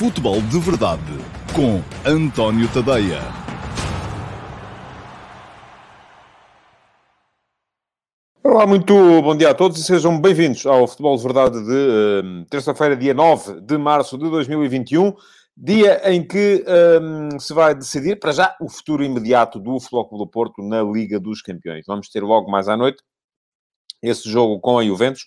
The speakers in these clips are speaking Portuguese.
Futebol de Verdade com António Tadeia. Olá, muito bom dia a todos e sejam bem-vindos ao Futebol de Verdade de uh, terça-feira, dia 9 de março de 2021, dia em que um, se vai decidir, para já, o futuro imediato do Futebol do Porto na Liga dos Campeões. Vamos ter logo mais à noite esse jogo com a Juventus,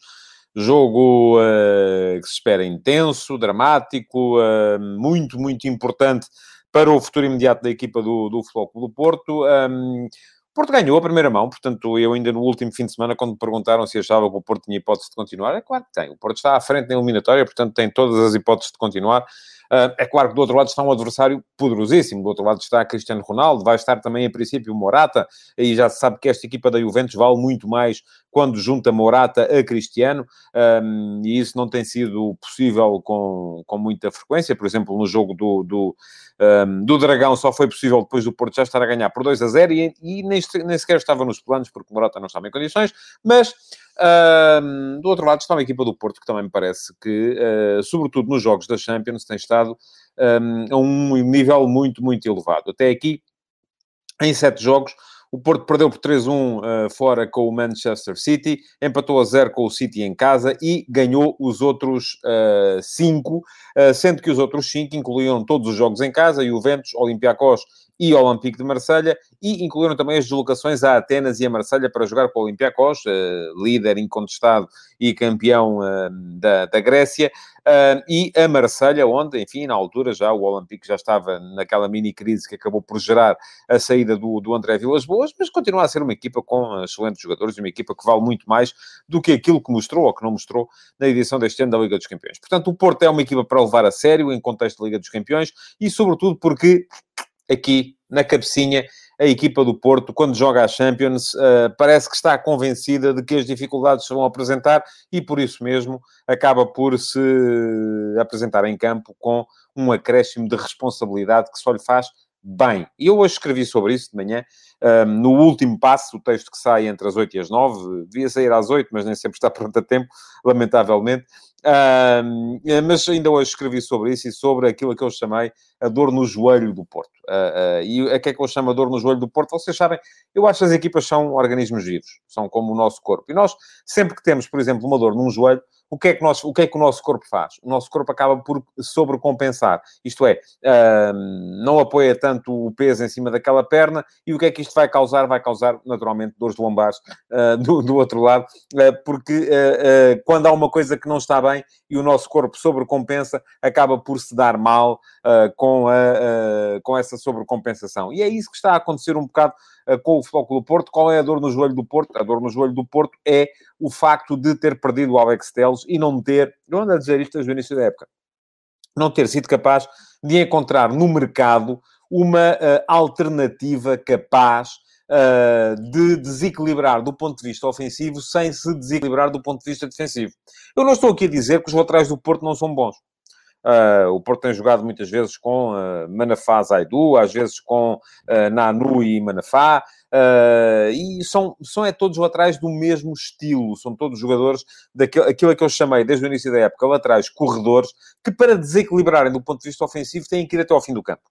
jogo uh, que se espera intenso, dramático, uh, muito, muito importante para o futuro imediato da equipa do, do Clube do Porto. Um, o Porto ganhou a primeira mão, portanto, eu ainda no último fim de semana, quando me perguntaram se achava que o Porto tinha hipótese de continuar, é claro que tem. O Porto está à frente na eliminatória, portanto, tem todas as hipóteses de continuar. Uh, é claro que do outro lado está um adversário poderosíssimo. Do outro lado está Cristiano Ronaldo, vai estar também, em princípio, Morata. E já se sabe que esta equipa da Juventus vale muito mais quando junta Morata a Cristiano. Um, e isso não tem sido possível com, com muita frequência. Por exemplo, no jogo do, do, um, do Dragão só foi possível depois do Porto já estar a ganhar por 2 a 0 e, e nem, nem sequer estava nos planos porque Morata não estava em condições. Mas do outro lado está uma equipa do Porto que também me parece que, uh, sobretudo nos jogos da Champions, tem estado um, a um nível muito, muito elevado. Até aqui, em sete jogos, o Porto perdeu por 3-1 uh, fora com o Manchester City, empatou a 0 com o City em casa e ganhou os outros 5, uh, uh, sendo que os outros 5 incluíam todos os jogos em casa, Juventus, Olympiacos e Olympique de Marselha, e incluíram também as deslocações a Atenas e a Marselha para jogar com o Olympiacos, uh, líder incontestado e campeão uh, da, da Grécia, uh, e a Marselha, onde, enfim, na altura já o Olympique já estava naquela mini-crise que acabou por gerar a saída do, do André Vilas Boas, mas continua a ser uma equipa com excelentes jogadores uma equipa que vale muito mais do que aquilo que mostrou ou que não mostrou na edição deste ano da Liga dos Campeões. Portanto, o Porto é uma equipa para levar a sério em contexto da Liga dos Campeões e, sobretudo, porque aqui na cabecinha, a equipa do Porto, quando joga a Champions, uh, parece que está convencida de que as dificuldades se vão apresentar e, por isso mesmo, acaba por se apresentar em campo com um acréscimo de responsabilidade que só lhe faz bem. E eu hoje escrevi sobre isso de manhã, um, no último passo, o texto que sai entre as 8 e as 9, devia sair às 8, mas nem sempre está pronto a tempo, lamentavelmente. Um, mas ainda hoje escrevi sobre isso e sobre aquilo que eu chamei a dor no joelho do Porto. Uh, uh, e a que é que eu chamo a dor no joelho do Porto? Vocês sabem, eu acho que as equipas são organismos vivos, são como o nosso corpo. E nós, sempre que temos, por exemplo, uma dor num joelho, o que, é que nós, o que é que o nosso corpo faz? O nosso corpo acaba por sobrecompensar. Isto é, uh, não apoia tanto o peso em cima daquela perna e o que é que isto vai causar? Vai causar, naturalmente, dores lombares uh, do, do, outro lado, uh, porque quando há uma coisa que não está bem e o nosso corpo sobrecompensa, acaba por se dar mal com, a, com essa sobrecompensação. E é isso que está a acontecer um bocado com o Futebol do Porto. Qual é a dor no joelho do Porto? A dor no joelho do Porto é o facto de ter perdido o Alex Telles e não ter, eu ando a dizer isto desde o início da época, não ter sido capaz de encontrar no mercado uma uh, alternativa capaz uh, de desequilibrar do ponto de vista ofensivo sem se desequilibrar do ponto de vista defensivo. Eu não estou aqui a dizer que os laterais do Porto não são bons. Uh, o Porto tem jogado muitas vezes com uh, Manafá Zaidu, às vezes com uh, Nanu e Manafá, e são, são é todos laterais do mesmo estilo, são todos jogadores daquilo aquilo que eu chamei desde o início da época, laterais corredores, que para desequilibrarem do ponto de vista ofensivo têm que ir até ao fim do campo.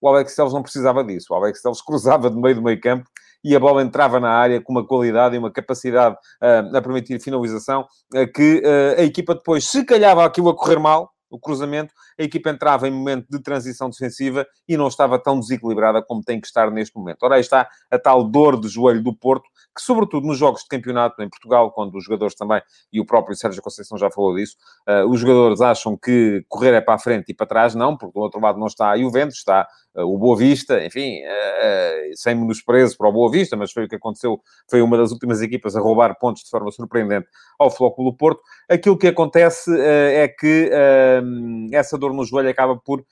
O Alex Telles não precisava disso, o Alex Telles cruzava de meio do meio campo e a bola entrava na área com uma qualidade e uma capacidade a permitir finalização que a equipa depois, se calhava aquilo a correr mal, o cruzamento, a equipa entrava em momento de transição defensiva e não estava tão desequilibrada como tem que estar neste momento. Ora, aí está a tal dor de joelho do Porto, que sobretudo nos jogos de campeonato em Portugal, quando os jogadores também, e o próprio Sérgio Conceição já falou disso, uh, os jogadores acham que correr é para a frente e para trás não, porque do outro lado não está a Juventus, está o Boa Vista, enfim, uh, sem menosprezo para o Boa Vista, mas foi o que aconteceu, foi uma das últimas equipas a roubar pontos de forma surpreendente ao Flóculo Porto. Aquilo que acontece é que essa dor no joelho acaba por,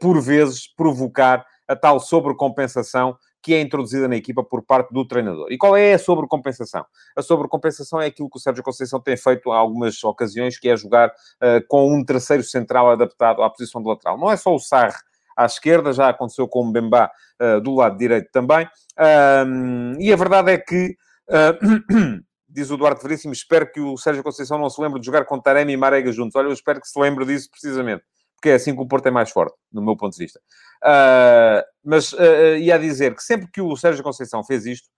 por vezes, provocar a tal sobrecompensação que é introduzida na equipa por parte do treinador. E qual é a sobrecompensação? A sobrecompensação é aquilo que o Sérgio Conceição tem feito em algumas ocasiões, que é jogar uh, com um terceiro central adaptado à posição de lateral. Não é só o Sarre à esquerda, já aconteceu com o Mbemba uh, do lado direito também. Um, e a verdade é que, uh, diz o Duarte Veríssimo, espero que o Sérgio Conceição não se lembre de jogar com Taremi e Marega juntos. Olha, eu espero que se lembre disso precisamente. Porque é assim que o Porto é mais forte, no meu ponto de vista. Uh, mas uh, ia dizer que sempre que o Sérgio Conceição fez isto,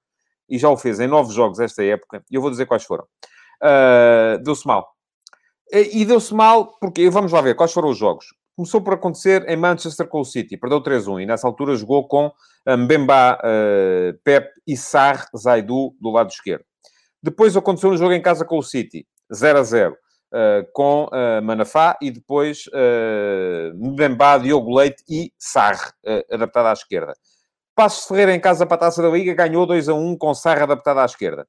e já o fez em nove jogos esta época, e eu vou dizer quais foram, deu-se mal. E deu-se mal porque, vamos lá ver, quais foram os jogos. Começou por acontecer em Manchester com o City, perdeu 3-1, e nessa altura jogou com Mbemba, Pep e Sar Zaidu do lado esquerdo. Depois aconteceu no jogo em casa com o City, 0 a 0. Uh, com uh, Manafá e depois uh, Mbemba, Diogo Leite e uh, adaptado à esquerda. Passos Ferreira em casa para a Taça da Liga ganhou 2 a 1 com Sarre adaptado à esquerda.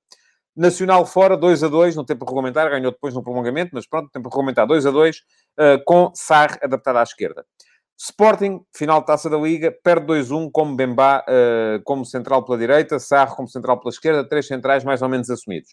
Nacional fora, 2 a 2 no tempo regulamentar, ganhou depois no prolongamento, mas pronto, tempo regulamentar 2 a 2 com Sarre adaptado à esquerda. Sporting, final de Taça da Liga, perde 2-1 com Mbemba como central pela direita, Sarre como central pela esquerda, três centrais mais ou menos assumidos.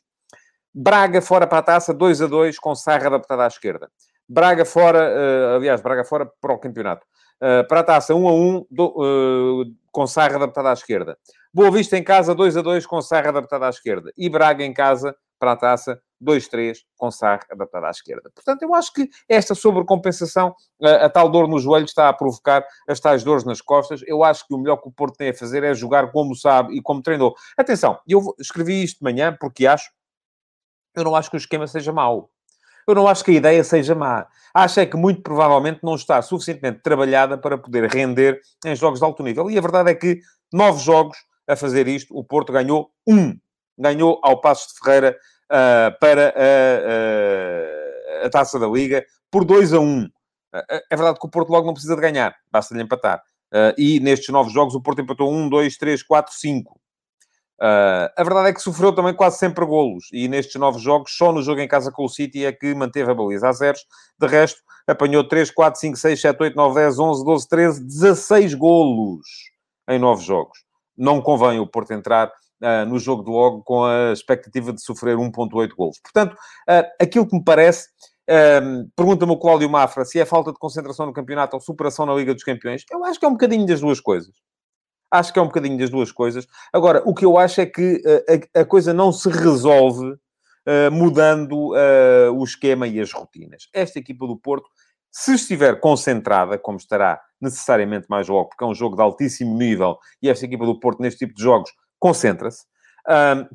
Braga fora para a taça, 2 a 2, com Sarra adaptada à esquerda. Braga fora, uh, aliás, Braga fora para o campeonato. Uh, para a taça, 1 a 1, do, uh, com Sarra adaptada à esquerda. Boa Vista em casa, 2 a 2, com Sarra adaptada à esquerda. E Braga em casa, para a taça, 2-3, com Sarra adaptada à esquerda. Portanto, eu acho que esta sobrecompensação, a, a tal dor no joelho, está a provocar as tais dores nas costas. Eu acho que o melhor que o Porto tem a fazer é jogar como sabe e como treinou. Atenção, eu escrevi isto de manhã porque acho eu não acho que o esquema seja mau. Eu não acho que a ideia seja má. Acho é que muito provavelmente não está suficientemente trabalhada para poder render em jogos de alto nível. E a verdade é que nove jogos a fazer isto, o Porto ganhou um. Ganhou ao Passo de Ferreira uh, para a, a, a, Taça da Liga por 2 a 1. Um. É verdade que o Porto logo não precisa de ganhar, basta-lhe empatar. Uh, e nestes nove jogos o Porto empatou 1, 2, 3, 4, 5. Uh, a verdade é que sofreu também quase sempre golos e nestes novos jogos, só no jogo em casa com o City é que manteve a baliza a zeros. De resto, apanhou 3, 4, 5, 6, 7, 8, 9, 10, 11, 12, 13, 16 golos em novos jogos. Não convém o Porto entrar uh, no jogo de logo com a expectativa de sofrer 1,8 golos. Portanto, uh, aquilo que me parece. Pergunta-me o Cláudio Mafra se é falta de concentração no campeonato ou superação na Liga dos Campeões. Eu acho que é um bocadinho das duas coisas. Acho que é um bocadinho das duas coisas. Agora, o que eu acho é que a, a, coisa não se resolve uh, mudando uh, o esquema e as rotinas. Esta equipa do Porto, se estiver concentrada, como estará necessariamente mais logo, porque é um jogo de altíssimo nível, e esta equipa do Porto, neste tipo de jogos, concentra-se.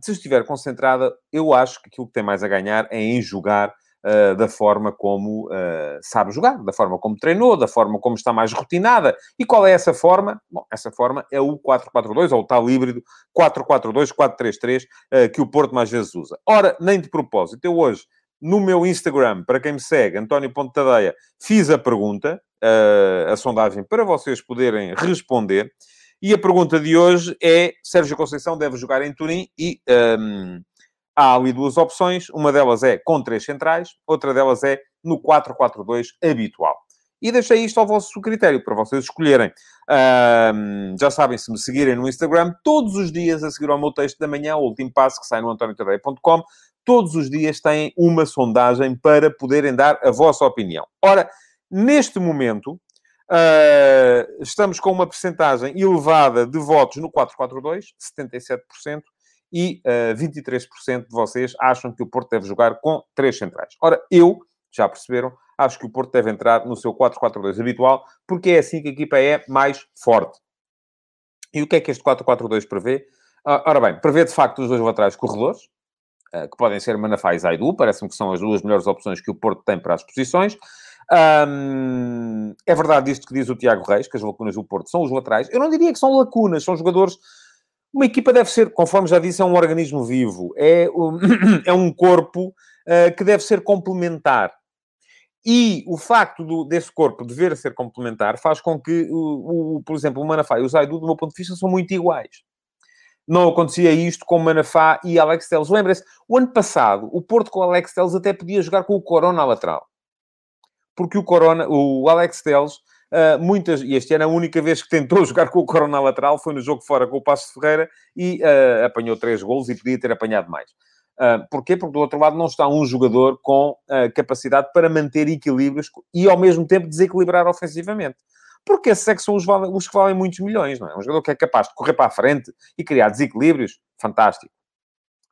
se estiver concentrada, eu acho que aquilo que tem mais a ganhar é em jogar uh, da forma como uh, sabe jogar, da forma como treinou, da forma como está mais rotinada. E qual é essa forma? Bom, essa forma é o 4-4-2, ou o tal híbrido 4-4-2, 4-3-3, uh, que o Porto mais vezes usa. Ora, nem de propósito, eu hoje, no meu Instagram, para quem me segue, António Ponte Tadeia, fiz a pergunta, a sondagem, para vocês poderem responder. E a pergunta de hoje é: Sérgio Conceição deve jogar em Turim e um, ehm, há ali duas opções. Uma delas é com três centrais, outra delas é no 4-4-2 habitual. E deixei isto ao vosso critério, para vocês escolherem. Um, já sabem, se me seguirem no Instagram, todos os dias, a seguir ao meu texto da manhã, o último passo que sai no antoniotadeia.com, todos os dias têm uma sondagem para poderem dar a vossa opinião. Ora, neste momento, uh, estamos com uma percentagem elevada de votos no 4-4-2, 77%, e uh, eh, 23% de vocês acham que o Porto deve jogar com três centrais. Ora, eu, já perceberam, acho que o Porto deve entrar no seu 4-4-2 habitual, porque é assim que a equipa é mais forte. E o que é que este 4-4-2 prevê? Uh, ora bem, prevê de facto os dois laterais corredores, que podem ser Manafá e Zaidu, parece-me que são as duas melhores opções que o Porto tem para as posições. É verdade isto que diz o Tiago Reis, que as lacunas do Porto são os laterais. Eu não diria que são lacunas, são jogadores uma equipa deve ser, conforme já disse, é um organismo vivo, é, um, é um corpo uh, que deve ser complementar. E o facto do, desse corpo dever ser complementar faz com que, o, o, por exemplo, o Manafá e o Zaidu, do meu ponto de vista, são muito iguais. Não acontecia isto com Manafá e Alex Telles. Lembre-se, o ano passado, o Porto com o Alex Telles até podia jogar com o Corona lateral. Porque o Corona, o Alex Telles Uh, muitas, e este ano a única vez que tentou jogar com o Corona lateral foi no jogo fora com o Passo Ferreira e uh, apanhou três golos e podia ter apanhado mais. Uh, porquê? Porque do outro lado não está um jogador com capacidade para manter equilíbrios e ao mesmo tempo desequilibrar ofensivamente. Porque esses é que são os, os, que valem muitos milhões, não é? Um jogador que é capaz de correr para a frente e criar desequilíbrios, fantástico.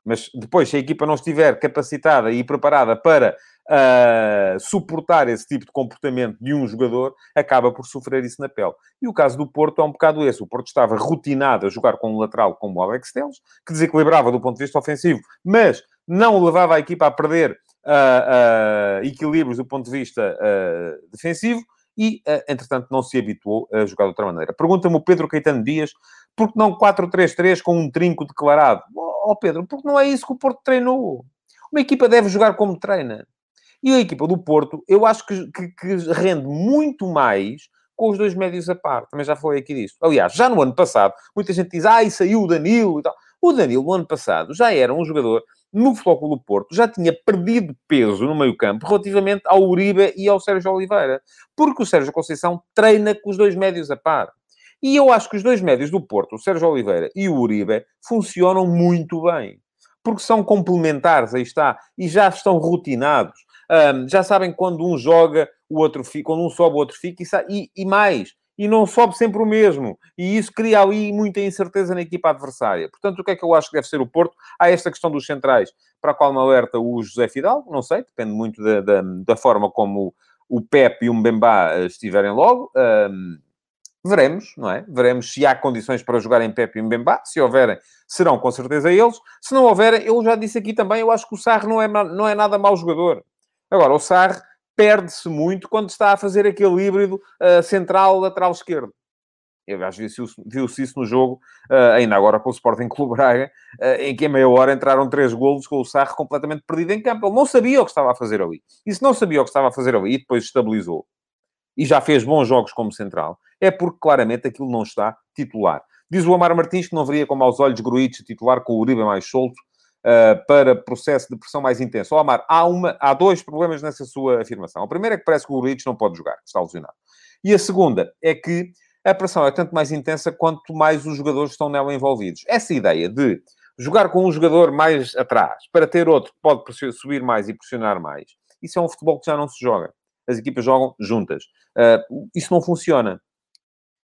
Mas depois, se a equipa não estiver capacitada e preparada para uh, suportar esse tipo de comportamento de um jogador, acaba por sofrer isso na pele. E o caso do Porto é um bocado esse. O Porto estava rotinado a jogar com um lateral como o Alex Telles, que desequilibrava do ponto de vista ofensivo, mas não levava a equipa a perder uh, uh, equilíbrios do ponto de vista defensivo e, entretanto, não se habituou a jogar de outra maneira. Pergunta-me o Pedro Caetano Dias, por que não 4-3-3 com um trinco declarado? Ó oh, Pedro, porque não é isso que o Porto treinou. Uma equipa deve jogar como treina. E a equipa do Porto, eu acho que, que, que rende muito mais com os dois médios a par. Também já falei aqui disso. Aliás, já no ano passado, muita gente diz, ah, e saiu o Danilo e tal. O Danilo, no ano passado, já era um jogador no Futebol do Porto, já tinha perdido peso no meio-campo relativamente ao Uribe e ao Sérgio Oliveira. Porque o Sérgio Conceição treina com os dois médios a par. E eu acho que os dois médios do Porto, o Sérgio Oliveira e o Uribe, funcionam muito bem. Porque são complementares, aí está, e já estão rotinados. Um, já sabem quando um joga, o outro fica, quando um sobe, o outro fica, e, e mais, e não sobe sempre o mesmo. E isso cria ali muita incerteza na equipa adversária. Portanto, o que é que eu acho que deve ser o Porto? Há esta questão dos centrais, para a qual me alerta o José Fidalgo, não sei, depende muito da, da, da forma como o Pep e o Mbemba eh, estiverem logo. Um, veremos, não é? Veremos se há condições para jogar em Pep e Mbemba. Se houverem, serão com certeza eles. Se não houverem, eu já disse aqui também, eu acho que o Sarre não é, não é nada mau jogador. Agora, o Sarre perde-se muito quando está a fazer aquele híbrido uh, central-lateral esquerdo. Que viu-se isso no jogo, uh, ainda agora com o Sporting Clube Braga, uh, em que em meia hora entraram três golos com o Sarre completamente perdido em campo. Ele não sabia o que estava a fazer ali. E se não sabia o que estava a fazer ali e depois estabilizou, e já fez bons jogos como central, é porque claramente aquilo não está titular. Diz o Amar Martins que não veria como aos olhos Gruitch titular com o Uribe mais solto, uh, para processo de pressão mais intenso. Oh, Amar, há, uma, há dois problemas nessa sua afirmação. O primeiro é que parece que o Uric não pode jogar, está lesionado. E a segunda é que a pressão é tanto mais intensa quanto mais os jogadores estão nela envolvidos. Essa ideia de jogar com um jogador mais atrás para ter outro que pode subir mais e pressionar mais, isso é um futebol que já não se joga. As equipas jogam juntas. Uh, isso não funciona.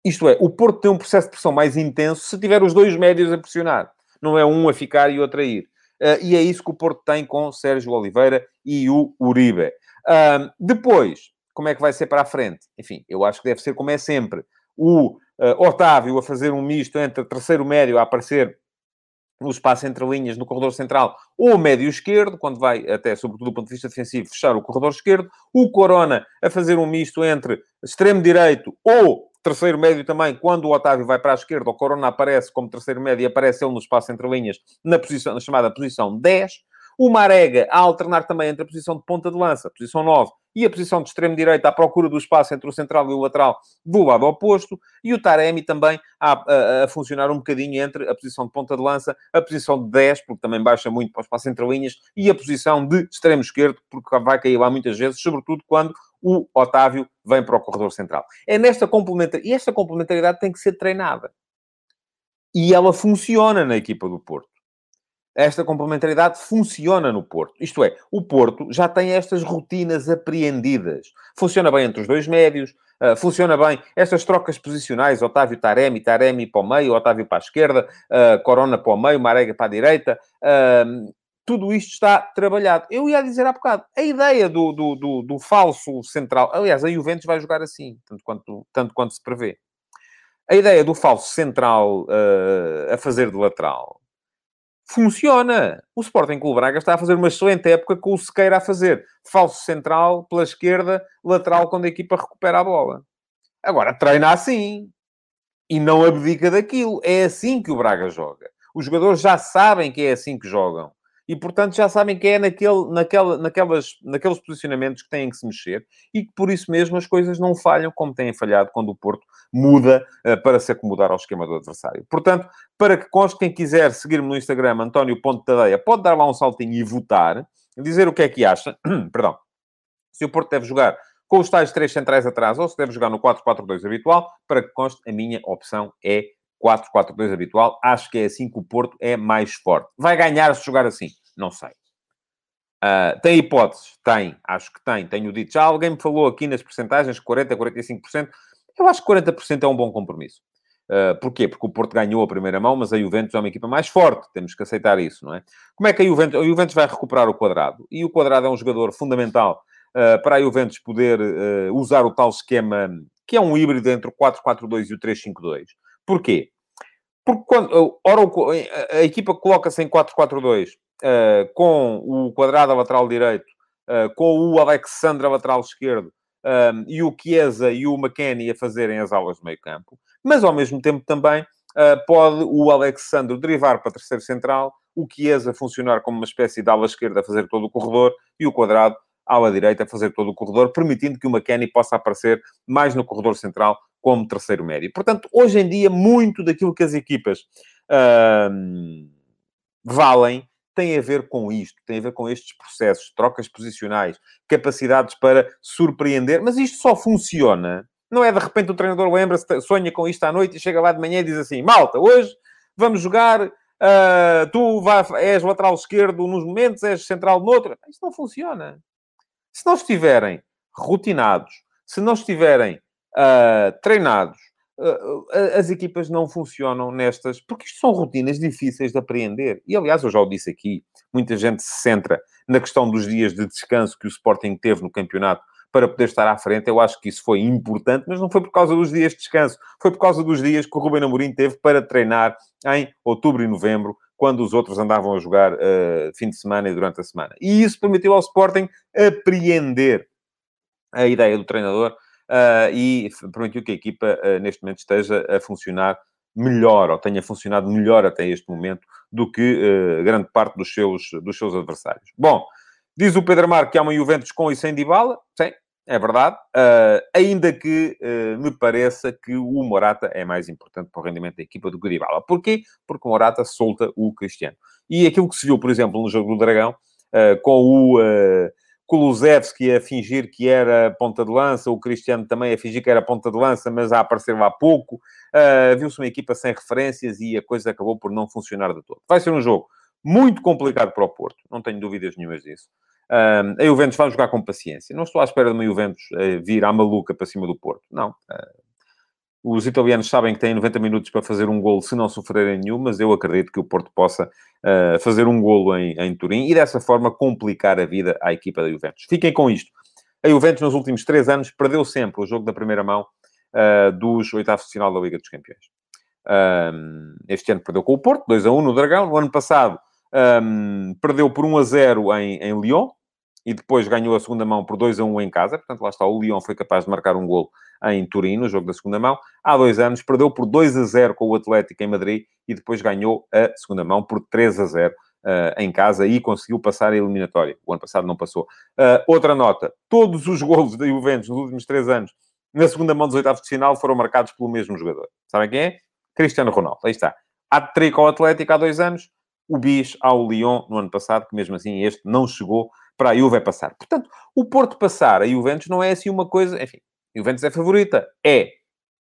Isto é, o Porto tem um processo de pressão mais intenso se tiver os dois médios a pressionar. Não é um a ficar e outro a ir. Uh, e é isso que o Porto tem com Sérgio Oliveira e o Uribe. Uh, depois, como é que vai ser para a frente? Enfim, eu acho que deve ser como é sempre. O uh, Otávio a fazer um misto entre terceiro médio a aparecer no espaço entre linhas, no corredor central, ou médio esquerdo, quando vai, até sobretudo do ponto de vista defensivo, fechar o corredor esquerdo. O Corona a fazer um misto entre extremo direito ou terceiro médio também, quando o Otávio vai para a esquerda, o Corona aparece como terceiro médio e aparece ele no espaço entre linhas, na, posição, na chamada posição 10. O Marega a alternar também entre a posição de ponta de lança, posição 9, e a posição de extremo-direita à procura do espaço entre o central e o lateral do lado oposto. E o Taremi também a, a, a, funcionar um bocadinho entre a posição de ponta de lança, a posição de 10, porque também baixa muito para o espaço entre linhas, e a posição de extremo-esquerdo, porque vai cair lá muitas vezes, sobretudo quando o Otávio vem para o corredor central. É nesta complementaridade, e esta complementaridade tem que ser treinada. E ela funciona na equipa do Porto. Esta complementaridade funciona no Porto. Isto é, o Porto já tem estas rotinas apreendidas. Funciona bem entre os dois médios, uh, funciona bem estas trocas posicionais, Otávio Taremi, Taremi para o meio, Otávio para a esquerda, uh, Corona para o meio, Marega para a direita. Uh, tudo isto está trabalhado. Eu ia dizer há bocado, a ideia do, do, do, do, falso central, aliás, a Juventus vai jogar assim, tanto quanto, tanto quanto se prevê. A ideia do falso central uh, a fazer de lateral funciona. O Sporting Clube Braga está a fazer uma excelente época com o Sequeira a fazer falso central pela esquerda, lateral quando a equipa recupera a bola. Agora treina assim e não abdica daquilo. É assim que o Braga joga. Os jogadores já sabem que é assim que jogam e, portanto, já sabem que é naquele, naquela, naquelas, naqueles posicionamentos que têm que se mexer e que, por isso mesmo, as coisas não falham como têm falhado quando o Porto muda uh, para se acomodar ao esquema do adversário. Portanto, para que conste, quem quiser seguir-me no Instagram, António Ponte pode dar lá um saltinho e votar, dizer o que é que acha, perdão, se o Porto deve jogar com os tais três centrais atrás ou se deve jogar no 4-4-2 habitual, para que conste, a minha opção é 4-4-2 habitual. Acho que é assim que o Porto é mais forte. Vai ganhar se jogar assim? Não sei. Uh, tem hipóteses? Tem. Acho que tem. Tenho dito. Já alguém me falou aqui nas percentagens, 40%, 45%. Eu acho que 40% é um bom compromisso. Uh, porquê? Porque o Porto ganhou a primeira mão, mas a Juventus é uma equipa mais forte, temos que aceitar isso, não é? Como é que a Juventus, a Juventus vai recuperar o quadrado? E o quadrado é um jogador fundamental uh, para a Juventus poder uh, usar o tal esquema, que é um híbrido entre o 4-4-2 e o 3-5-2. Porquê? Porque quando, ora, a equipa coloca-se em 4-4-2 com o quadrado lateral direito, com o Alexandre a lateral esquerdo, um, e o Chiesa e o McKennie a fazerem as aulas de meio campo, mas ao mesmo tempo também uh, pode o Alexandre derivar para terceiro central, o Chiesa funcionar como uma espécie de ala esquerda a fazer todo o corredor e o quadrado ala direita a fazer todo o corredor, permitindo que o McKennie possa aparecer mais no corredor central como terceiro médio. Portanto, hoje em dia, muito daquilo que as equipas uh, valem tem a ver com isto, tem a ver com estes processos, trocas posicionais, capacidades para surpreender, mas isto só funciona. Não é de repente o treinador lembra-se, sonha com isto à noite e chega lá de manhã e diz assim: Malta, hoje vamos jogar, uh, tu vai, és lateral esquerdo nos momentos, és central noutro. Isto não funciona. Se não estiverem rotinados, se não estiverem uh, treinados, as equipas não funcionam nestas, porque isto são rotinas difíceis de apreender. E, aliás, eu já o disse aqui, muita gente se centra na questão dos dias de descanso que o Sporting teve no campeonato para poder estar à frente. Eu acho que isso foi importante, mas não foi por causa dos dias de descanso, foi por causa dos dias que o Ruben Amorim teve para treinar em outubro e novembro, quando os outros andavam a jogar uh, fim de semana e durante a semana. E isso permitiu ao Sporting apreender a ideia do treinador e permitiu que a equipa, uh, neste momento, esteja a funcionar melhor, ou tenha funcionado melhor até este momento, do que uh, grande parte dos seus, dos seus adversários. Bom, diz o Pedro Mar que há uma Juventus com e sem Dybala. Sim, é verdade. Uh, ainda que uh, me pareça que o Morata é mais importante para o rendimento da equipa do que o Dybala. Porquê? Porque o Morata solta o Cristiano. E aquilo que se viu, por exemplo, no jogo do Dragão, uh, com o Kulusevski a fingir que era ponta de lança, o Cristiano também a fingir que era ponta de lança, mas a aparecer lá pouco. Uh, Viu-se uma equipa sem referências e a coisa acabou por não funcionar de todo. Vai ser um jogo muito complicado para o Porto, não tenho dúvidas nenhumas disso. Uh, a Juventus vai jogar com paciência. Não estou à espera de uma Juventus uh, vir à maluca para cima do Porto. Não. Uh, os italianos sabem que têm 90 minutos para fazer um golo se não sofrerem nenhum, mas eu acredito que o Porto possa uh, fazer um golo em, em Turim e dessa forma complicar a vida à equipa da Juventus. Fiquem com isto. A Juventus nos últimos três anos perdeu sempre o jogo da primeira mão uh, dos oitavos de final da Liga dos Campeões. Um, este ano perdeu com o Porto, 2 a 1 no Dragão. No ano passado um, perdeu por 1 a 0 em, em Lyon e depois ganhou a segunda mão por 2 a 1 em casa. Portanto, lá está, o Lyon foi capaz de marcar um golo em Turim, no jogo da segunda mão. Há dois anos, perdeu por 2 a 0 com o Atlético em Madrid e depois ganhou a segunda mão por 3 a 0 uh, em casa e conseguiu passar a eliminatória. O ano passado não passou. Uh, outra nota, todos os golos da Juventus nos últimos três anos, na segunda mão dos oitavos de final, foram marcados pelo mesmo jogador. Sabem quem é? Cristiano Ronaldo. Aí está. Há trico ao Atlético há dois anos, o Bis ao Lyon no ano passado, que mesmo assim este não chegou para a Juve passar. Portanto, o Porto passar a Juventus não é assim uma coisa... Enfim, a Juventus é favorita. É.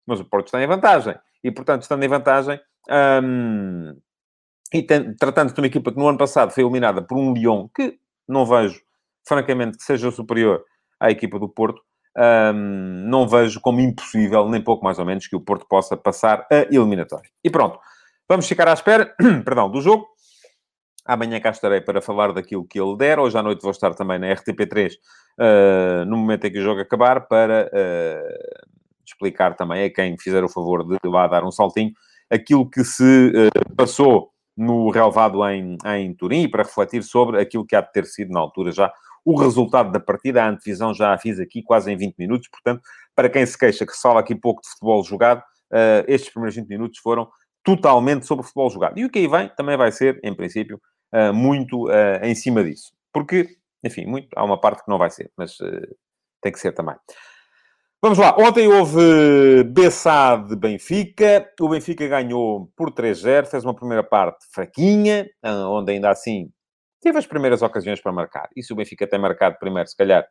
Mas o Porto está em vantagem. E, portanto, estando em vantagem... Hum, e tratando-se de uma equipa que no ano passado foi eliminada por um Lyon, que não vejo, francamente, que seja superior à equipa do Porto, hum, não vejo como impossível, nem pouco mais ou menos, que o Porto possa passar a eliminatória. E pronto. Vamos ficar à espera, perdão, do jogo. Amanhã cá estarei para falar daquilo que ele der. Hoje à noite vou estar também na RTP3, uh, eh, no momento em que o jogo acabar, para uh, explicar também a quem fizer o favor de lá dar um saltinho aquilo que se uh, passou no relevado em, em Turim e para refletir sobre aquilo que há de ter sido na altura já o resultado da partida. A antevisão já a fiz aqui quase em 20 minutos, portanto, para quem se queixa que se fala aqui pouco de futebol jogado, estes primeiros 20 minutos foram totalmente sobre futebol jogado. E o que aí vem também vai ser, em princípio, muito uh, em cima disso. Porque, enfim, muito, há uma parte que não vai ser, mas uh, tem que ser também. Vamos lá. Ontem houve Bessá de Benfica. O Benfica ganhou por 3-0. Fez uma primeira parte fraquinha, onde ainda assim teve as primeiras ocasiões para marcar. E se o Benfica tem marcado primeiro, se calhar,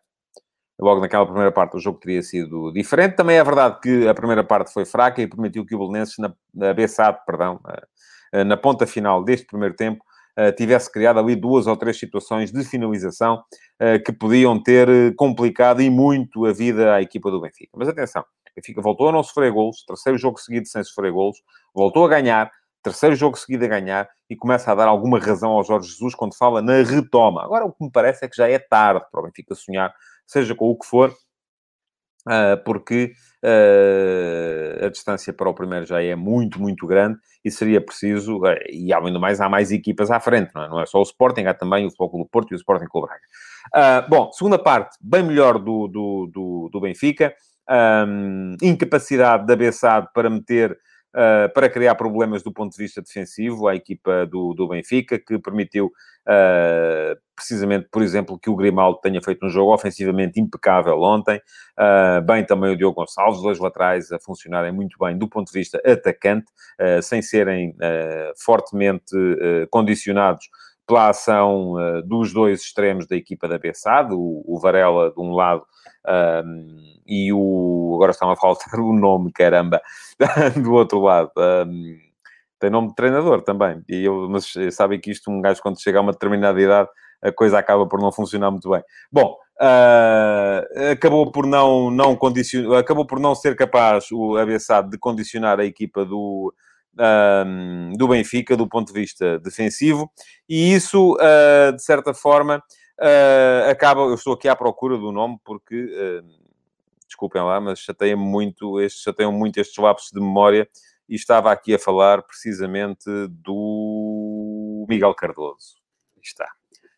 logo naquela primeira parte, o jogo teria sido diferente. Também é verdade que a primeira parte foi fraca e permitiu que o Belenenses, na, na Bessade, perdão, na ponta final deste primeiro tempo, eh, tivesse criado ali duas ou três situações de finalização uh, que podiam ter eh, complicado e muito a vida à equipa do Benfica. Mas atenção, Benfica voltou a não sofrer golos, terceiro jogo seguido sem sofrer golos, voltou a ganhar, terceiro jogo seguido a ganhar e começa a dar alguma razão ao Jorge Jesus quando fala na retoma. Agora, o que me parece é que já é tarde para o Benfica sonhar, seja com o que for, porque uh, a distância para o primeiro já é muito, muito grande e seria preciso, uh, e além do mais, há mais equipas à frente, não é? Não é só o Sporting, há também o Futebol Clube Porto e o Sporting Clube Braga. Uh, bom, segunda parte, bem melhor do, do, do, do Benfica, um, incapacidade da Bessade para meter uh, para criar problemas do ponto de vista defensivo à equipa do, do Benfica, que permitiu uh, precisamente, por exemplo, que o Grimaldo tenha feito um jogo ofensivamente impecável ontem, uh, bem também o Diogo Gonçalves, dois laterais a funcionarem muito bem do ponto de vista atacante, sem serem fortemente condicionados pela ação uh, dos dois extremos da equipa da Bessade, o, o Varela de um lado um, e o. Agora está-me a faltar o nome, caramba, do outro lado. Um, tem nome de treinador também. E eu, mas sabem que isto, um gajo, quando chega a uma determinada idade, a coisa acaba por não funcionar muito bem. Bom, uh, acabou por não, não condicionar, acabou por não ser capaz o Abessado de condicionar a equipa do, do Benfica do ponto de vista defensivo, e isso, uh, de certa forma, uh, acaba. Eu estou aqui à procura do nome porque desculpem lá, mas chateia muito, estes, chateiam muito estes lapsos de memória e estava aqui a falar precisamente do Miguel Cardoso. Está.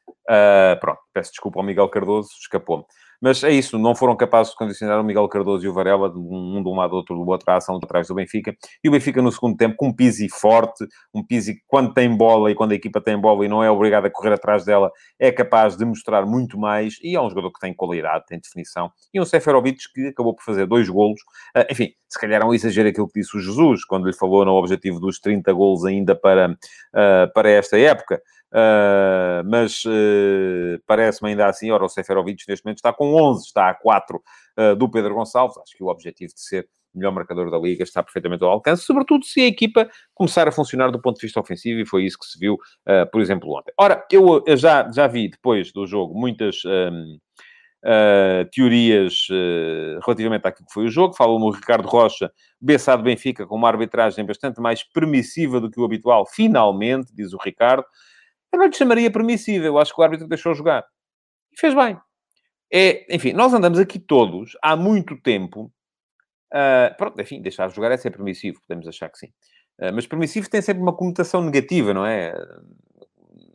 Uh, pronto, peço desculpa ao Miguel Cardoso, escapou-me. Mas é isso, não foram capazes de condicionar o Miguel Cardoso e o Varela, um de um lado, outro do outro, a ação atrás do Benfica. E o Benfica, no segundo tempo, com um Pizzi forte, um Pizzi que, quando tem bola e quando a equipa tem bola e não é obrigado a correr atrás dela, é capaz de mostrar muito mais. E é um jogador que tem qualidade, tem definição. E um Seferovic que acabou por fazer dois golos. Uh, enfim, se calhar é um exagero aquilo que disse o Jesus, quando lhe falou no objetivo dos 30 golos ainda para, uh, para esta época. Uh, mas uh, parece-me ainda assim, ora, o Seferovic neste momento está com 11, está a 4 uh, do Pedro Gonçalves. Acho que o objetivo de ser melhor marcador da Liga está perfeitamente ao alcance, sobretudo se a equipa começar a funcionar do ponto de vista ofensivo, e foi isso que se viu, por exemplo, ontem. Ora, eu já, já vi depois do jogo muitas. Um, Uh, teorias uh, relativamente àquilo que foi o jogo. Falam no Ricardo Rocha, Bessado Benfica, com uma arbitragem bastante mais permissiva do que o habitual, finalmente, diz o Ricardo. Eu não lhe chamaria permissivo, eu acho que o árbitro deixou jogar. E fez bem. É, enfim, nós andamos aqui todos há muito tempo. Uh, pronto, enfim, deixar jogar é ser permissivo, podemos achar que sim. Uh, mas permissivo tem sempre uma conotação negativa, não é?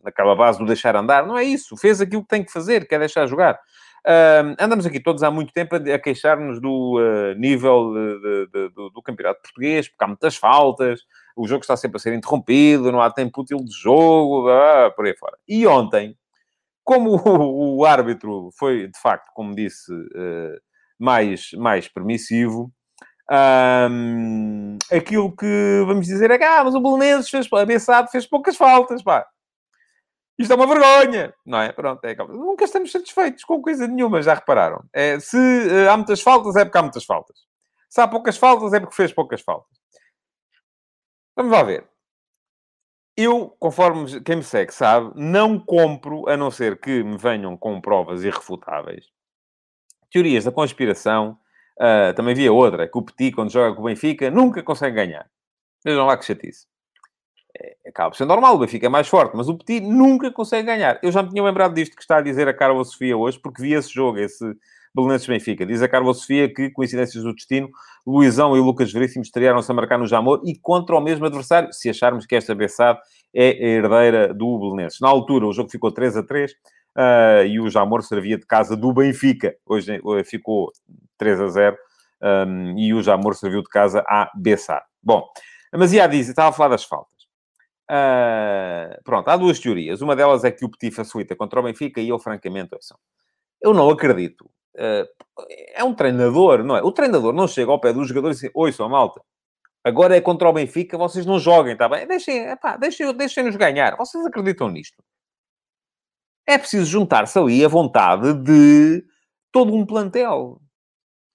Naquela base do deixar andar. Não é isso. Fez aquilo que tem que fazer, quer deixar jogar. Uh, andamos aqui todos há muito tempo a, queixar-nos do uh, nível de, de, de, do, campeonato português, porque há muitas faltas, o jogo está sempre a ser interrompido, não há tempo útil de jogo, por aí fora. E ontem, como o, o árbitro foi, de facto, como disse, uh, mais, mais permissivo, um, aquilo que vamos dizer é que, ah, mas o Belenenses fez, a fez poucas faltas, pá. Isto é uma vergonha, não é? Pronto, é Nunca estamos satisfeitos com coisa nenhuma, já repararam? É, se uh, há muitas faltas, é porque há muitas faltas. Se há poucas faltas, é porque fez poucas faltas. Vamos lá ver. Eu, conforme quem me segue sabe, não compro, a não ser que me venham com provas irrefutáveis. Teorias da conspiração. Uh, também havia outra, que o Petit, quando joga com o Benfica, nunca consegue ganhar. Vejam lá que chatice. É, acaba ser normal, o Benfica é mais forte, mas o Petit nunca consegue ganhar. Eu já me tinha lembrado disto que está a dizer a Carla Sofia hoje, porque vi esse jogo, esse Belenenses Benfica. Diz a Carla Sofia que, coincidências do destino, Luizão e Lucas Veríssimo estrearam-se a marcar no Jamor e contra o mesmo adversário, se acharmos que esta Bessade é a herdeira do Belenenses. Na altura, o jogo ficou 3 a 3 uh, eh, e o Jamor servia de casa do Benfica. Hoje uh, ficou 3 a 0 um, ehm, e o Jamor serviu de casa à Bessade. Bom, mas ia dizer, estava a falar das faltas. Uh, pronto, há duas teorias. Uma delas é que o Petit facilita contra o Benfica e eu, francamente, eu não acredito Uh, é um treinador, não é? O treinador não chega ao pé dos jogadores e diz, oi, sua malta, agora é contra o Benfica, vocês não joguem, está bem? Deixem, epá, deixem, deixem-nos ganhar. Vocês acreditam nisto? É preciso juntar-se ali a vontade de todo um plantel.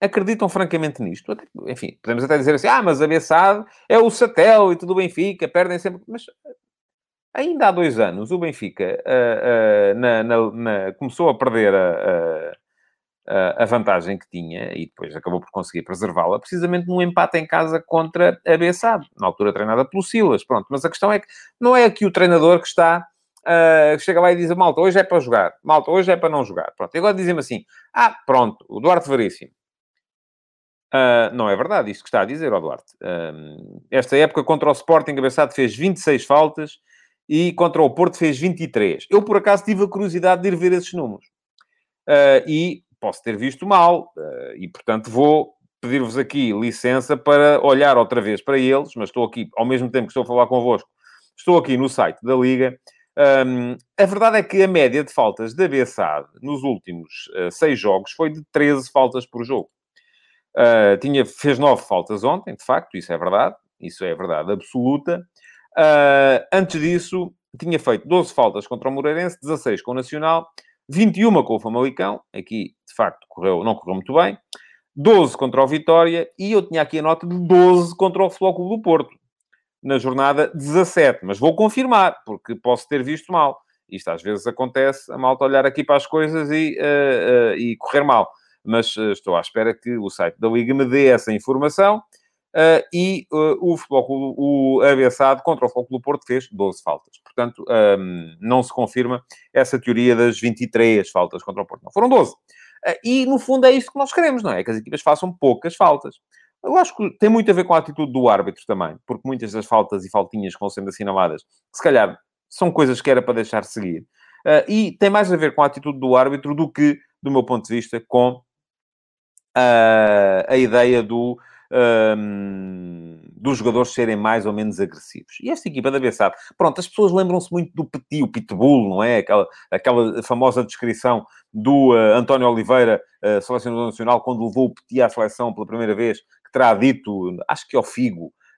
Acreditam francamente nisto? Enfim, podemos até dizer assim, ah, mas a Bessade é o satélite do Benfica, perdem sempre... Mas ainda há dois anos o Benfica uh, uh, na, na, na, começou a perder a a vantagem que tinha e depois acabou por conseguir preservá-la, precisamente num empate em casa contra a Bessade, na altura treinada pelo Silas. Pronto, mas a questão é que não é aqui o treinador que está. Uh, chega lá e diz, malta, hoje é para jogar, malta, hoje é para não jogar. Pronto, e agora dizem-me assim, ah, pronto, o Duarte Veríssimo. Uh, não é verdade isto que está a dizer, ó Duarte. Uh, esta época contra o Sporting, a Bessade fez 26 faltas e contra o Porto fez 23. Eu, por acaso, tive a curiosidade de ir ver esses números. Uh, e posso ter visto mal, uh, e portanto vou pedir-vos aqui licença para olhar outra vez para eles, mas estou aqui, ao mesmo tempo que estou a falar convosco, estou aqui no site da Liga. Um, a verdade é que a média de faltas da BSAD nos últimos uh, seis jogos foi de 13 faltas por jogo. Uh, tinha, fez nove faltas ontem, de facto, isso é verdade, isso é verdade absoluta. Uh, antes disso, tinha feito 12 faltas contra o Moreirense, 16 com o Nacional, 21 com o Famalicão, aqui de facto correu, não correu muito bem, 12 contra o Vitória e eu tinha aqui a nota de 12 contra o Futebol Clube do Porto, na jornada 17, mas vou confirmar, porque posso ter visto mal. Isto às vezes acontece, a malta olhar aqui para as coisas e, uh, uh, e correr mal. Mas uh, estou à espera que o site da Liga me dê essa informação Uh, e uh, o Futebol o Abeçado contra o Futebol do Porto fez 12 faltas. Portanto, um, ehm, não se confirma essa teoria das 23 faltas contra o Porto. Não, foram 12. Uh, eh, e, no fundo, é isso que nós queremos, não é? Que as equipas façam poucas faltas. Eu acho que tem muito a ver com a atitude do árbitro também, porque muitas das faltas e faltinhas que vão sendo assinaladas, se calhar, são coisas que era para deixar seguir. e tem mais a ver com a atitude do árbitro do que, do meu ponto de vista, com a ideia do um, dos jogadores serem mais ou menos agressivos. E esta equipa da Bessade, pronto, as pessoas lembram-se muito do Petit, o Pitbull, não é? Aquela, aquela famosa descrição do uh, António Oliveira, uh, selecionador nacional, quando levou o Petit à seleção pela primeira vez, que terá dito, acho que ao Figo, Uh,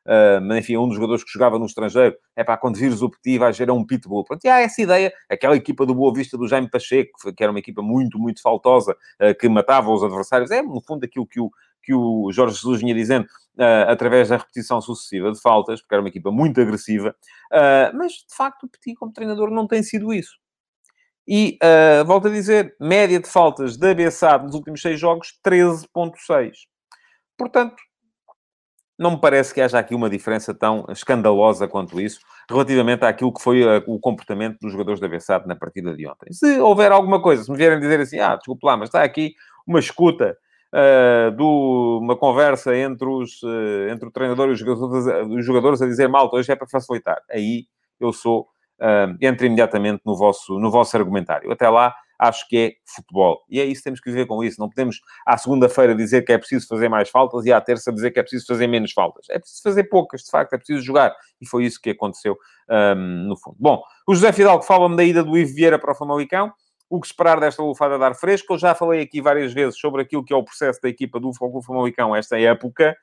mas enfim, um dos jogadores que jogava no estrangeiro, é para quando vires o Petit vais ver um Pitbull. Pronto, e há essa ideia, aquela equipa do Boa Vista do Jaime Pacheco, que era uma equipa muito, muito faltosa, uh, que matava os adversários, é no fundo aquilo que o, que o Jorge Jesus vinha dizendo, uh, através da repetição sucessiva de faltas, porque era uma equipa muito agressiva, mas de facto o Petit, como treinador, não tem sido isso. E, uh, volto a dizer, média de faltas da BSAD nos últimos seis jogos, 13.6. Portanto, não me parece que haja aqui uma diferença tão escandalosa quanto isso, relativamente àquilo que foi o comportamento dos jogadores da BSAD na partida de ontem. Se houver alguma coisa, se me vierem dizer assim, ah, desculpe lá, mas está aqui uma escuta uh, de uma conversa entre, os, uh, entre o treinador e os jogadores, os jogadores a dizer, malta, hoje é para facilitar. Aí eu sou, uh, entro imediatamente no vosso, no vosso argumentário. Até lá, acho que é futebol. E é isso temos que viver com isso. Não podemos, à segunda-feira, dizer que é preciso fazer mais faltas e à terça dizer que é preciso fazer menos faltas. É preciso fazer poucas, de facto, é preciso jogar. E foi isso que aconteceu, um, no fundo. Bom, o José Fidalgo fala-me da ida do Ivo Vieira para o Famalicão o que esperar desta lufada de ar fresco. Eu já falei aqui várias vezes sobre aquilo que é o processo da equipa do Futebol Famalicão esta época.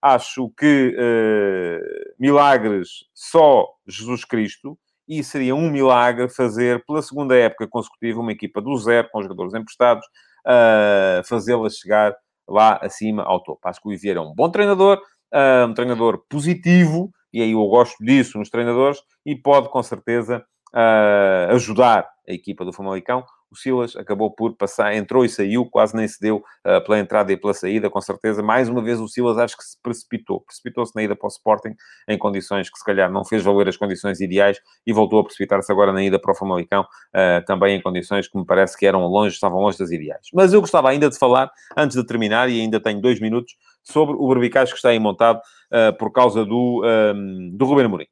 Acho que uh, milagres só Jesus Cristo e seria um milagre fazer pela segunda época consecutiva uma equipa do zero, com jogadores emprestados, uh, fazê-la chegar lá acima ao topo. Acho que o Ivier é um bom treinador, uh, um treinador positivo, e aí eu gosto disso nos treinadores, e pode com certeza uh, ajudar a equipa do Famalicão. O Silas acabou por passar, entrou e saiu, quase nem se deu uh, pela entrada e pela saída, com certeza. Mais uma vez, o Silas acho que se precipitou. Precipitou-se na ida para o Sporting, em condições que se calhar não fez valer as condições ideais e voltou a precipitar-se agora na ida para o Famalicão, uh, também em condições que me parece que eram longe, estavam longe das ideais. Mas eu gostava ainda de falar, antes de terminar, e ainda tenho dois minutos, sobre o Berbicaz que está aí montado uh, por causa do, um, do Ruben Amorim.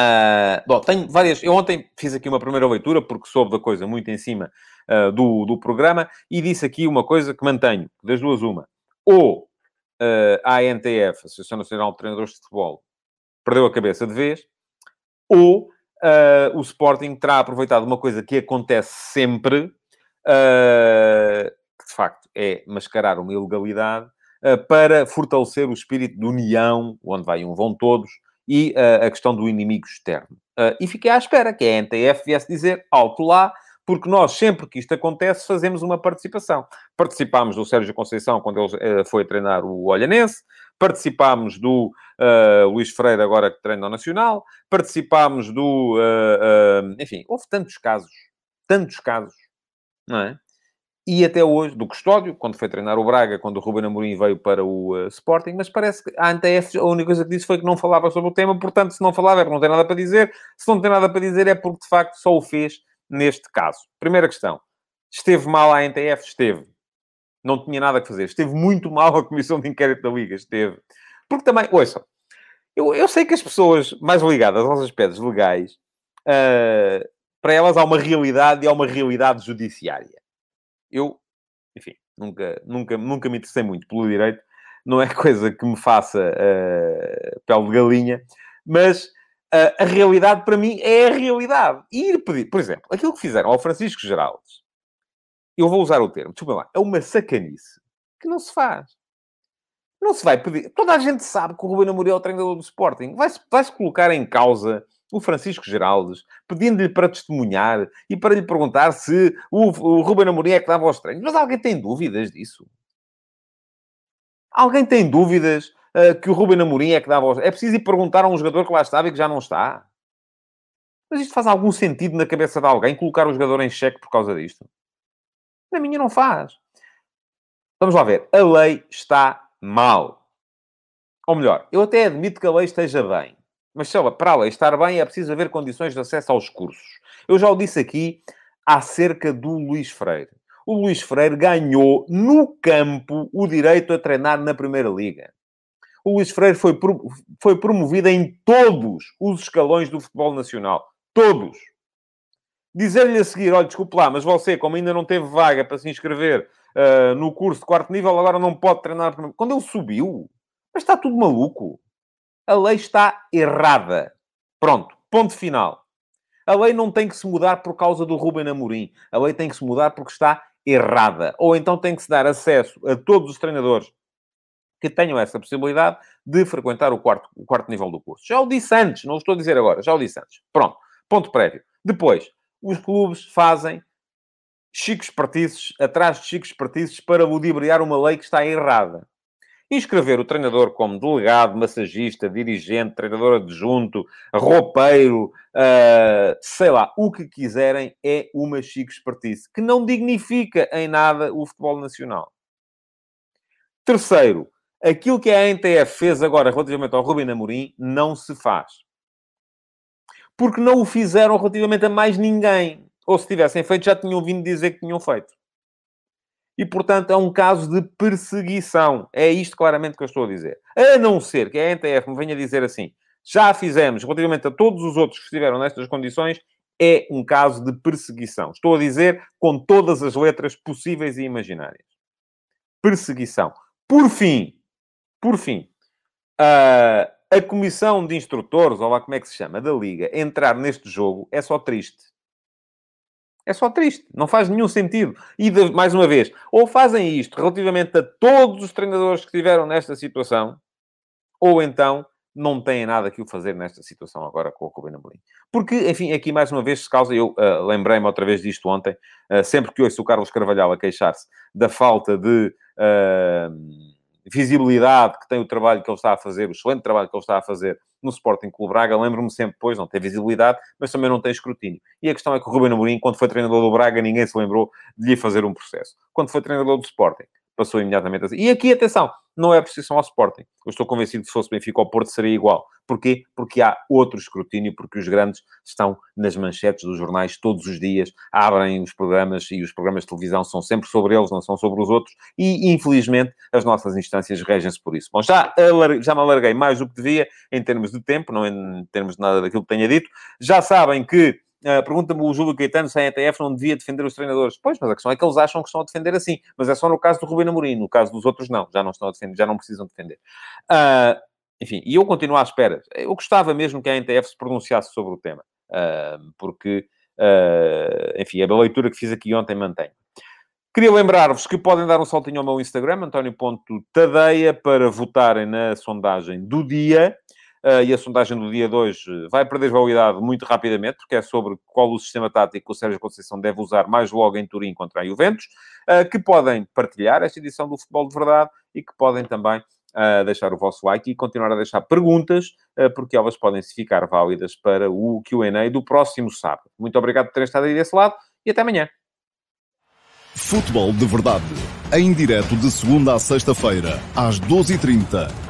Uh, bom, tenho várias. Eu ontem fiz aqui uma primeira leitura, porque soube da coisa muito em cima uh, do, do programa, e disse aqui uma coisa que mantenho, das duas, uma. Ou uh, a ANTF, Associação Nacional de Treinadores de Futebol, perdeu a cabeça de vez, ou uh, o Sporting terá aproveitado uma coisa que acontece sempre, que de facto é mascarar uma ilegalidade, para fortalecer o espírito de união, onde vai um, vão todos e uh, a questão do inimigo externo. Uh, e fiquei à espera que a NTF viesse dizer alto lá, porque nós, sempre que isto acontece, fazemos uma participação. Participámos do Sérgio Conceição quando ele uh, foi treinar o Olhanense, participámos do Luís Freire, agora que treina o Nacional, participámos do... Enfim, houve tantos casos, tantos casos, não é? E até hoje, do Custódio, quando foi treinar o Braga, quando o Ruben Amorim veio para o uh, Sporting, mas parece que a ANTF, a única coisa que disse foi que não falava sobre o tema, portanto, se não falava é porque não tem nada para dizer, se não tem nada para dizer é porque, de facto, só o fez neste caso. Primeira questão. Esteve mal a ANTF? Esteve. Não tinha nada a fazer. Esteve muito mal a Comissão de Inquérito da Liga? Esteve. Porque também, ouçam, eu, eu sei que as pessoas mais ligadas aos aspectos legais, uh, para elas há uma realidade e há uma realidade judiciária. Eu, enfim, nunca, nunca, nunca me interessei muito pelo direito, não é coisa que me faça uh, pele de galinha, mas uh, a realidade para mim é a realidade. E ir pedir, por exemplo, aquilo que fizeram ao Francisco Geraldes, eu vou usar o termo, desculpa lá, é uma sacanice que não se faz. Não se vai pedir. Toda a gente sabe que o Ruben Amorim é o treinador do Sporting. Vai-se vai -se colocar em causa o Francisco Geraldes, pedindo-lhe para testemunhar e para lhe perguntar se o, o Ruben Amorim é que dava aos treinos. Mas alguém tem dúvidas disso? Alguém tem dúvidas uh, que o Ruben Amorim é que dava aos... É preciso ir perguntar a um jogador que lá estava e que já não está? Mas isto faz algum sentido na cabeça de alguém colocar o jogador em xeque por causa disto? Na minha não faz. Vamos lá ver. A lei está mal. Ou melhor, eu até admito que a lei esteja bem. Mas lá, para a lei estar bem é preciso haver condições de acesso aos cursos. Eu já o disse aqui acerca do Luís Freire. O Luís Freire ganhou no campo o direito a treinar na Primeira Liga. O Luís Freire foi, foi promovido em todos os escalões do futebol nacional. Todos. Dizer-lhe a seguir, olha, desculpe lá, mas você, como ainda não teve vaga para se inscrever uh, no curso de quarto nível, agora não pode treinar. Quando ele subiu, mas está tudo maluco. A lei está errada. Pronto, ponto final. A lei não tem que se mudar por causa do Ruben Amorim. A lei tem que se mudar porque está errada. Ou então tem que se dar acesso a todos os treinadores que tenham essa possibilidade de frequentar o quarto, o quarto nível do curso. Já o disse antes, não o estou a dizer agora, já o disse antes. Pronto, ponto prévio. Depois, os clubes fazem chicos partiços atrás de chicos partiços para ludibriar uma lei que está errada inscrever o treinador como delegado, massagista, dirigente, treinador adjunto, roupeiro, uh, sei lá, o que quiserem, é uma chique expertise, que não dignifica em nada o futebol nacional. Terceiro, aquilo que a NTF fez agora relativamente ao Rubem Amorim não se faz. Porque não o fizeram relativamente a mais ninguém. Ou se tivessem feito, já tinham vindo dizer que tinham feito e, portanto, é um caso de perseguição. É isto claramente que eu estou a dizer. A não ser que a NTF me venha dizer assim, já fizemos relativamente a todos os outros que estiveram nestas condições, é um caso de perseguição. Estou a dizer com todas as letras possíveis e imaginárias. Perseguição. Por fim, por fim, a, a comissão de instrutores, ou lá como é que se chama, da Liga, entrar neste jogo é só triste. É só triste, não faz nenhum sentido. E, de, mais uma vez, ou fazem isto relativamente a todos os treinadores que estiveram nesta situação, ou então não têm nada que o fazer nesta situação agora com o Ruben Amorim. Porque, enfim, aqui mais uma vez se causa, eu uh, lembrei-me outra vez disto ontem, uh, sempre que ouço o Carlos Carvalhal a queixar-se da falta de... Uh, visibilidade que tem o trabalho que ele está a fazer, o excelente trabalho que ele está a fazer no Sporting Clube Braga, lembro-me sempre depois, não tem visibilidade, mas também não tem escrutínio. E a questão é que o Ruben Amorim, quando foi treinador do Braga, ninguém se lembrou de lhe fazer um processo. Quando foi treinador do Sporting, passou imediatamente assim. E aqui, atenção, não é a posição ao Sporting. Eu estou convencido que se fosse Benfica ou Porto seria igual. Porquê? Porque há outro escrutínio, porque os grandes estão nas manchetes dos jornais todos os dias, abrem os programas e os programas de televisão são sempre sobre eles, não são sobre os outros, e infelizmente as nossas instâncias regem-se por isso. Bom, já, já me alarguei mais do que devia em termos de tempo, não em termos de nada daquilo que tenha dito. Já sabem que Uh, Pergunta-me o Júlio Caetano se a ETF não devia defender os treinadores. Pois, mas a questão é que eles acham que estão a defender assim. Mas é só no caso do Rubén Amorim. No caso dos outros, não. Já não estão a defender, já não precisam defender. Uh, enfim, e eu continuo à espera. Eu gostava mesmo que a NTF se pronunciasse sobre o tema. Uh, porque, enfim, a leitura que fiz aqui ontem mantém. Queria lembrar-vos que podem dar um saltinho ao meu Instagram, António.tadeia, para votarem na sondagem do dia. Uh, e a sondagem do dia de hoje vai perder validade muito rapidamente, porque é sobre qual o sistema tático que o Sérgio Conceição deve usar mais logo em Turim contra a Juventus, uh, que podem partilhar esta edição do Futebol de Verdade e que podem também uh, deixar o vosso like e continuar a deixar perguntas, porque elas podem se ficar válidas para o Q&A do próximo sábado. Muito obrigado por terem estado aí desse lado e até amanhã. Futebol de Verdade. Em direto de segunda a sexta-feira, às 12h30